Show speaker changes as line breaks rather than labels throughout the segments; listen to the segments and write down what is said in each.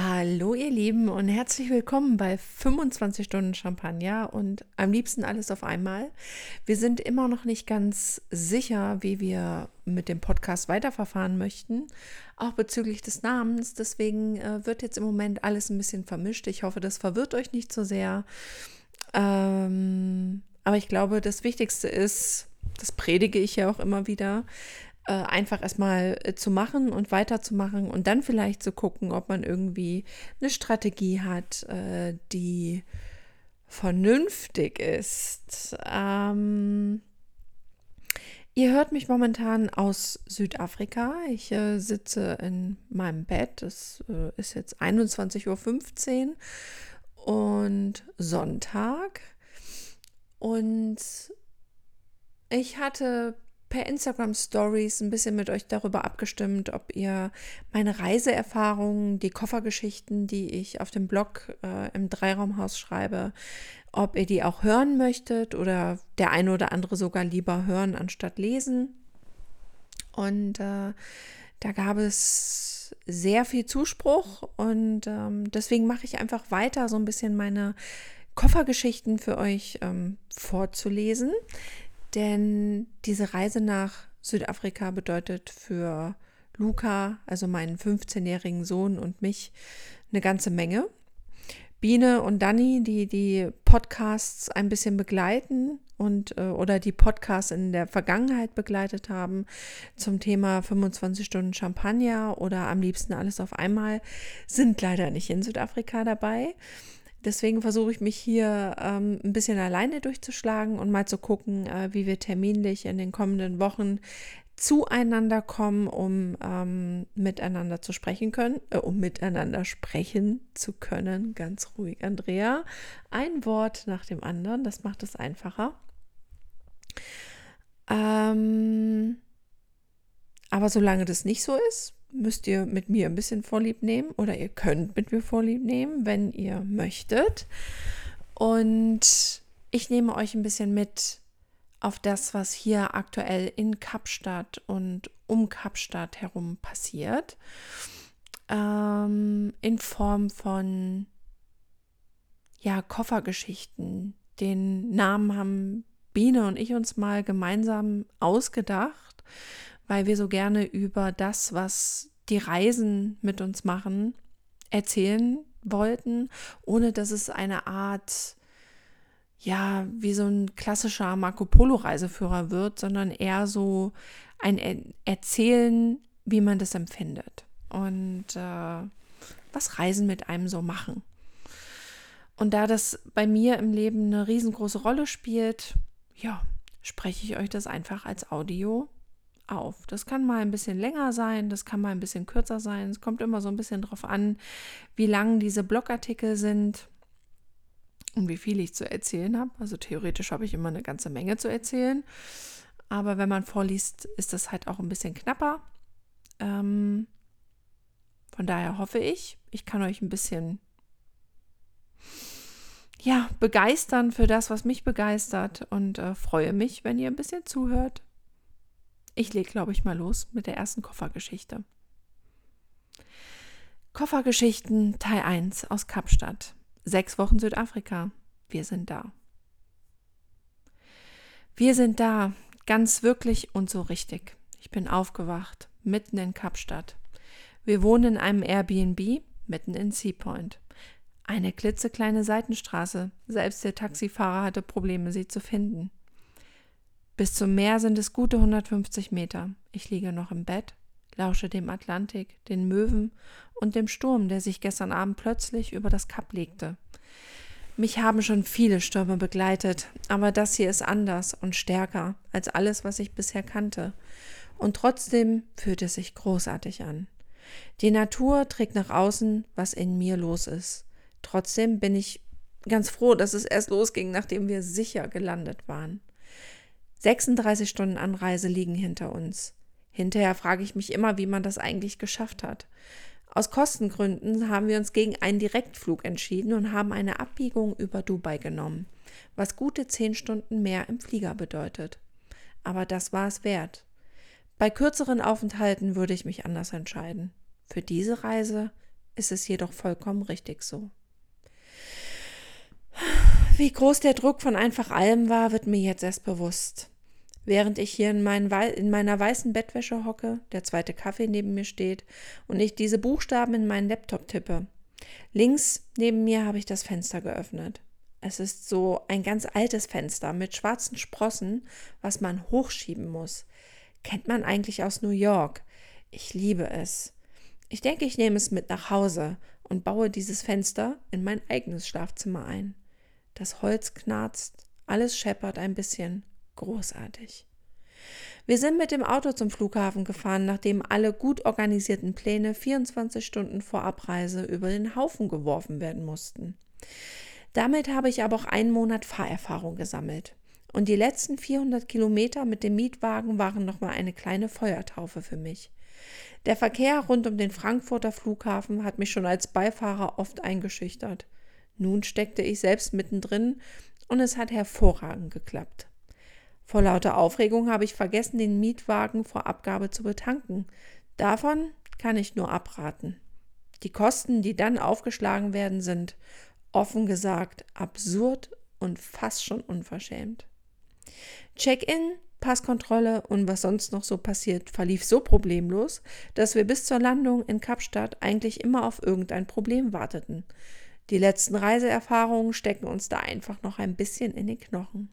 Hallo ihr Lieben und herzlich willkommen bei 25 Stunden Champagner und am liebsten alles auf einmal. Wir sind immer noch nicht ganz sicher, wie wir mit dem Podcast weiterverfahren möchten, auch bezüglich des Namens. Deswegen äh, wird jetzt im Moment alles ein bisschen vermischt. Ich hoffe, das verwirrt euch nicht so sehr. Ähm, aber ich glaube, das Wichtigste ist, das predige ich ja auch immer wieder, äh, einfach erstmal äh, zu machen und weiterzumachen und dann vielleicht zu gucken, ob man irgendwie eine Strategie hat, äh, die vernünftig ist. Ähm, ihr hört mich momentan aus Südafrika. Ich äh, sitze in meinem Bett. Es äh, ist jetzt 21.15 Uhr und Sonntag. Und ich hatte per Instagram Stories ein bisschen mit euch darüber abgestimmt, ob ihr meine Reiseerfahrungen, die Koffergeschichten, die ich auf dem Blog äh, im Dreiraumhaus schreibe, ob ihr die auch hören möchtet oder der eine oder andere sogar lieber hören anstatt lesen. Und äh, da gab es sehr viel Zuspruch und ähm, deswegen mache ich einfach weiter, so ein bisschen meine Koffergeschichten für euch ähm, vorzulesen. Denn diese Reise nach Südafrika bedeutet für Luca, also meinen 15-jährigen Sohn und mich, eine ganze Menge. Biene und Dani, die die Podcasts ein bisschen begleiten und äh, oder die Podcasts in der Vergangenheit begleitet haben zum Thema 25 Stunden Champagner oder am liebsten alles auf einmal, sind leider nicht in Südafrika dabei. Deswegen versuche ich mich hier ähm, ein bisschen alleine durchzuschlagen und mal zu gucken, äh, wie wir terminlich in den kommenden Wochen zueinander kommen, um ähm, miteinander zu sprechen können, äh, um miteinander sprechen zu können. Ganz ruhig, Andrea. Ein Wort nach dem anderen, das macht es einfacher. Ähm, aber solange das nicht so ist, müsst ihr mit mir ein bisschen Vorlieb nehmen oder ihr könnt mit mir Vorlieb nehmen, wenn ihr möchtet. Und ich nehme euch ein bisschen mit auf das, was hier aktuell in Kapstadt und um Kapstadt herum passiert. Ähm, in Form von ja, Koffergeschichten. Den Namen haben Biene und ich uns mal gemeinsam ausgedacht weil wir so gerne über das, was die Reisen mit uns machen, erzählen wollten, ohne dass es eine Art, ja, wie so ein klassischer Marco Polo-Reiseführer wird, sondern eher so ein Erzählen, wie man das empfindet und äh, was Reisen mit einem so machen. Und da das bei mir im Leben eine riesengroße Rolle spielt, ja, spreche ich euch das einfach als Audio auf. Das kann mal ein bisschen länger sein, das kann mal ein bisschen kürzer sein. Es kommt immer so ein bisschen drauf an, wie lang diese Blogartikel sind und wie viel ich zu erzählen habe. Also theoretisch habe ich immer eine ganze Menge zu erzählen. Aber wenn man vorliest, ist das halt auch ein bisschen knapper. Ähm, von daher hoffe ich, ich kann euch ein bisschen ja, begeistern für das, was mich begeistert und äh, freue mich, wenn ihr ein bisschen zuhört. Ich lege, glaube ich, mal los mit der ersten Koffergeschichte. Koffergeschichten Teil 1 aus Kapstadt. Sechs Wochen Südafrika. Wir sind da. Wir sind da, ganz wirklich und so richtig. Ich bin aufgewacht, mitten in Kapstadt. Wir wohnen in einem Airbnb, mitten in Seapoint. Eine klitzekleine Seitenstraße, selbst der Taxifahrer hatte Probleme, sie zu finden. Bis zum Meer sind es gute 150 Meter. Ich liege noch im Bett, lausche dem Atlantik, den Möwen und dem Sturm, der sich gestern Abend plötzlich über das Kap legte. Mich haben schon viele Stürme begleitet, aber das hier ist anders und stärker als alles, was ich bisher kannte. Und trotzdem fühlt es sich großartig an. Die Natur trägt nach außen, was in mir los ist. Trotzdem bin ich ganz froh, dass es erst losging, nachdem wir sicher gelandet waren. 36 Stunden Anreise liegen hinter uns. Hinterher frage ich mich immer, wie man das eigentlich geschafft hat. Aus Kostengründen haben wir uns gegen einen Direktflug entschieden und haben eine Abbiegung über Dubai genommen, was gute zehn Stunden mehr im Flieger bedeutet. Aber das war es wert. Bei kürzeren Aufenthalten würde ich mich anders entscheiden. Für diese Reise ist es jedoch vollkommen richtig so. Wie groß der Druck von einfach allem war, wird mir jetzt erst bewusst. Während ich hier in, in, meiner weißen Bettwäsche hocke, der zweite Kaffee neben mir steht und ich diese Buchstaben in meinen Laptop tippe. Links neben mir habe ich das Fenster geöffnet. Es ist so ein ganz altes Fenster mit schwarzen Sprossen, was man hochschieben muss. Kennt man eigentlich aus New York. Ich liebe es. Ich denke, ich nehme es mit nach Hause und baue dieses Fenster in mein eigenes Schlafzimmer ein. Das Holz knarzt, alles scheppert ein bisschen. Großartig. Wir sind mit dem Auto zum Flughafen gefahren, nachdem alle gut organisierten Pläne 24 Stunden vor Abreise über den Haufen geworfen werden mussten. Damit habe ich aber auch einen Monat Fahrerfahrung gesammelt. Und die letzten 400 Kilometer mit dem Mietwagen waren nochmal eine kleine Feuertaufe für mich. Der Verkehr rund um den Frankfurter Flughafen hat mich schon als Beifahrer oft eingeschüchtert. Nun steckte ich selbst mittendrin und es hat hervorragend geklappt. Vor lauter Aufregung habe ich vergessen, den Mietwagen vor Abgabe zu betanken. Davon kann ich nur abraten. Die Kosten, die dann aufgeschlagen werden, sind offen gesagt absurd und fast schon unverschämt. Check-in, Passkontrolle und was sonst noch so passiert, verlief so problemlos, dass wir bis zur Landung in Kapstadt eigentlich immer auf irgendein Problem warteten. Die letzten Reiseerfahrungen stecken uns da einfach noch ein bisschen in den Knochen.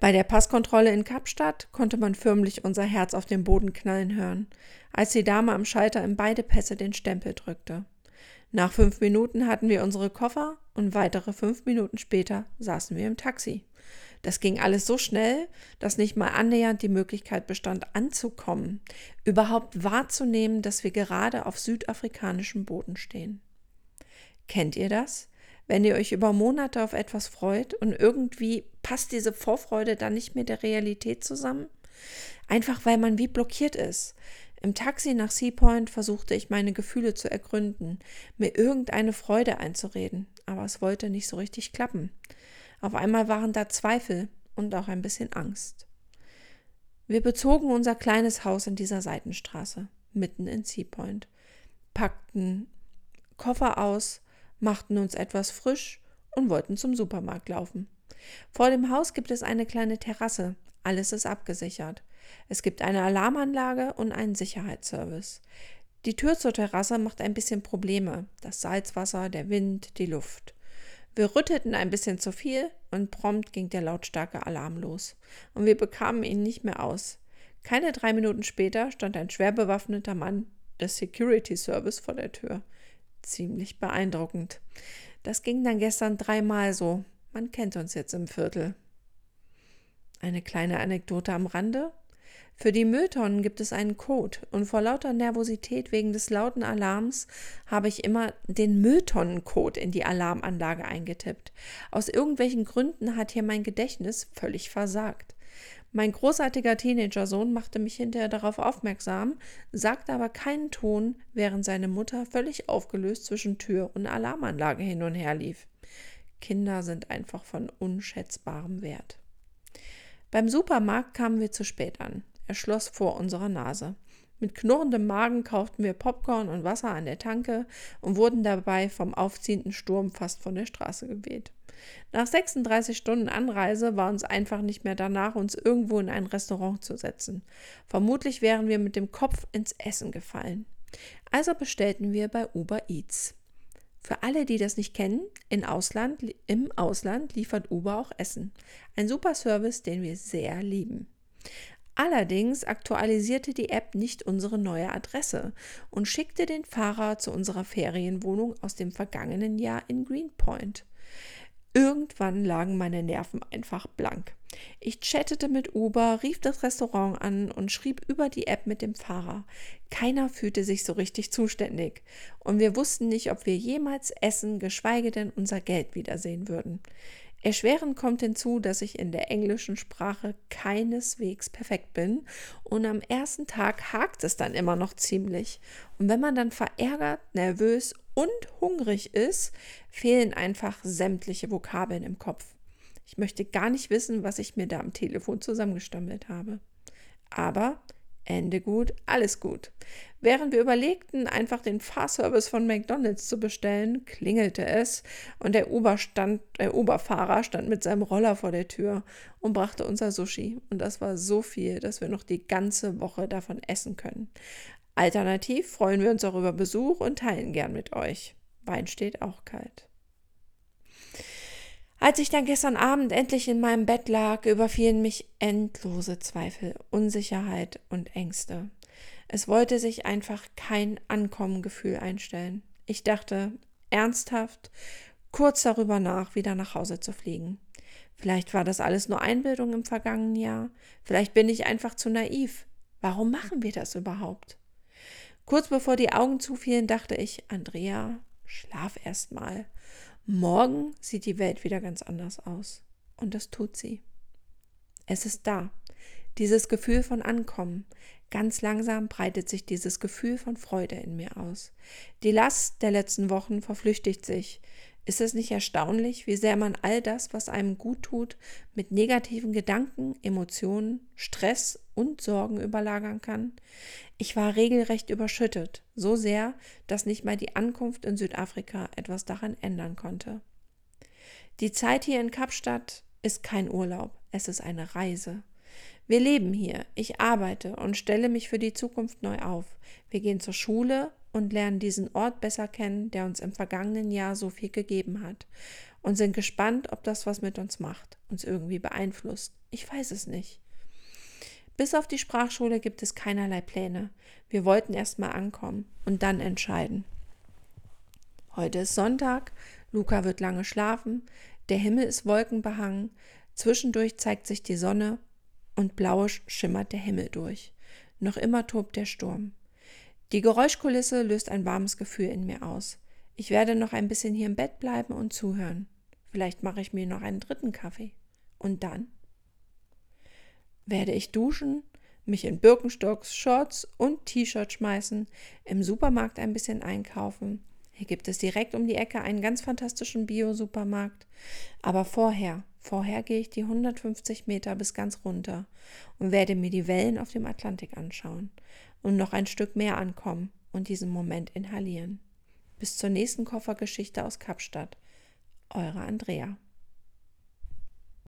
Bei der Passkontrolle in Kapstadt konnte man förmlich unser Herz auf den Boden knallen hören, als die Dame am Schalter in beide Pässe den Stempel drückte. Nach fünf Minuten hatten wir unsere Koffer und weitere fünf Minuten später saßen wir im Taxi. Das ging alles so schnell, dass nicht mal annähernd die Möglichkeit bestand, anzukommen, überhaupt wahrzunehmen, dass wir gerade auf südafrikanischem Boden stehen. Kennt ihr das? Wenn ihr euch über Monate auf etwas freut und irgendwie passt diese Vorfreude dann nicht mehr der Realität zusammen? Einfach weil man wie blockiert ist. Im Taxi nach Seapoint versuchte ich meine Gefühle zu ergründen, mir irgendeine Freude einzureden, aber es wollte nicht so richtig klappen. Auf einmal waren da Zweifel und auch ein bisschen Angst. Wir bezogen unser kleines Haus in dieser Seitenstraße, mitten in Seapoint, packten Koffer aus, machten uns etwas frisch und wollten zum Supermarkt laufen. Vor dem Haus gibt es eine kleine Terrasse, alles ist abgesichert. Es gibt eine Alarmanlage und einen Sicherheitsservice. Die Tür zur Terrasse macht ein bisschen Probleme. Das Salzwasser, der Wind, die Luft. Wir rüttelten ein bisschen zu viel und prompt ging der lautstarke Alarm los. Und wir bekamen ihn nicht mehr aus. Keine drei Minuten später stand ein schwer bewaffneter Mann des Security Service vor der Tür. Ziemlich beeindruckend. Das ging dann gestern dreimal so. Man kennt uns jetzt im Viertel. Eine kleine Anekdote am Rande. Für die Mülltonnen gibt es einen Code und vor lauter Nervosität wegen des lauten Alarms habe ich immer den Mülltonnencode in die Alarmanlage eingetippt. Aus irgendwelchen Gründen hat hier mein Gedächtnis völlig versagt. Mein großartiger Teenagersohn machte mich hinterher darauf aufmerksam, sagte aber keinen Ton, während seine Mutter völlig aufgelöst zwischen Tür und Alarmanlage hin und her lief. Kinder sind einfach von unschätzbarem Wert. Beim Supermarkt kamen wir zu spät an. Er schloss vor unserer Nase. Mit knurrendem Magen kauften wir Popcorn und Wasser an der Tanke und wurden dabei vom aufziehenden Sturm fast von der Straße geweht. Nach 36 Stunden Anreise war uns einfach nicht mehr danach, uns irgendwo in ein Restaurant zu setzen. Vermutlich wären wir mit dem Kopf ins Essen gefallen. Also bestellten wir bei Uber Eats. Für alle, die das nicht kennen, in Ausland, im Ausland liefert Uber auch Essen. Ein super Service, den wir sehr lieben. Allerdings aktualisierte die App nicht unsere neue Adresse und schickte den Fahrer zu unserer Ferienwohnung aus dem vergangenen Jahr in Greenpoint. Irgendwann lagen meine Nerven einfach blank. Ich chattete mit Uber, rief das Restaurant an und schrieb über die App mit dem Fahrer. Keiner fühlte sich so richtig zuständig und wir wussten nicht, ob wir jemals essen, geschweige denn unser Geld wiedersehen würden. Erschwerend kommt hinzu, dass ich in der englischen Sprache keineswegs perfekt bin und am ersten Tag hakt es dann immer noch ziemlich. Und wenn man dann verärgert, nervös und hungrig ist, fehlen einfach sämtliche Vokabeln im Kopf. Ich möchte gar nicht wissen, was ich mir da am Telefon zusammengestammelt habe. Aber Ende gut, alles gut. Während wir überlegten, einfach den Fahrservice von McDonald's zu bestellen, klingelte es und der, Uber stand, der stand mit seinem Roller vor der Tür und brachte unser Sushi. Und das war so viel, dass wir noch die ganze Woche davon essen können. Alternativ freuen wir uns auch über Besuch und teilen gern mit euch. Wein steht auch kalt. Als ich dann gestern Abend endlich in meinem Bett lag, überfielen mich endlose Zweifel, Unsicherheit und Ängste. Es wollte sich einfach kein Ankommengefühl einstellen. Ich dachte ernsthaft kurz darüber nach, wieder nach Hause zu fliegen. Vielleicht war das alles nur Einbildung im vergangenen Jahr. Vielleicht bin ich einfach zu naiv. Warum machen wir das überhaupt? Kurz bevor die Augen zufielen, dachte ich, Andrea, schlaf erst mal. Morgen sieht die Welt wieder ganz anders aus. Und das tut sie. Es ist da. Dieses Gefühl von Ankommen. Ganz langsam breitet sich dieses Gefühl von Freude in mir aus. Die Last der letzten Wochen verflüchtigt sich. Ist es nicht erstaunlich, wie sehr man all das, was einem gut tut, mit negativen Gedanken, Emotionen, Stress und Sorgen überlagern kann? Ich war regelrecht überschüttet, so sehr, dass nicht mal die Ankunft in Südafrika etwas daran ändern konnte. Die Zeit hier in Kapstadt ist kein Urlaub, es ist eine Reise. Wir leben hier, ich arbeite und stelle mich für die Zukunft neu auf. Wir gehen zur Schule und lernen diesen Ort besser kennen, der uns im vergangenen Jahr so viel gegeben hat. Und sind gespannt, ob das was mit uns macht, uns irgendwie beeinflusst. Ich weiß es nicht. Bis auf die Sprachschule gibt es keinerlei Pläne. Wir wollten erst mal ankommen und dann entscheiden. Heute ist Sonntag, Luca wird lange schlafen, der Himmel ist wolkenbehangen, zwischendurch zeigt sich die Sonne und blauisch schimmert der Himmel durch. Noch immer tobt der Sturm. Die Geräuschkulisse löst ein warmes Gefühl in mir aus. Ich werde noch ein bisschen hier im Bett bleiben und zuhören. Vielleicht mache ich mir noch einen dritten Kaffee. Und dann werde ich duschen, mich in Birkenstocks, Shorts und T-Shirt schmeißen, im Supermarkt ein bisschen einkaufen. Hier gibt es direkt um die Ecke einen ganz fantastischen Bio-Supermarkt. Aber vorher Vorher gehe ich die 150 Meter bis ganz runter und werde mir die Wellen auf dem Atlantik anschauen und noch ein Stück mehr ankommen und diesen Moment inhalieren. Bis zur nächsten Koffergeschichte aus Kapstadt. Eure Andrea.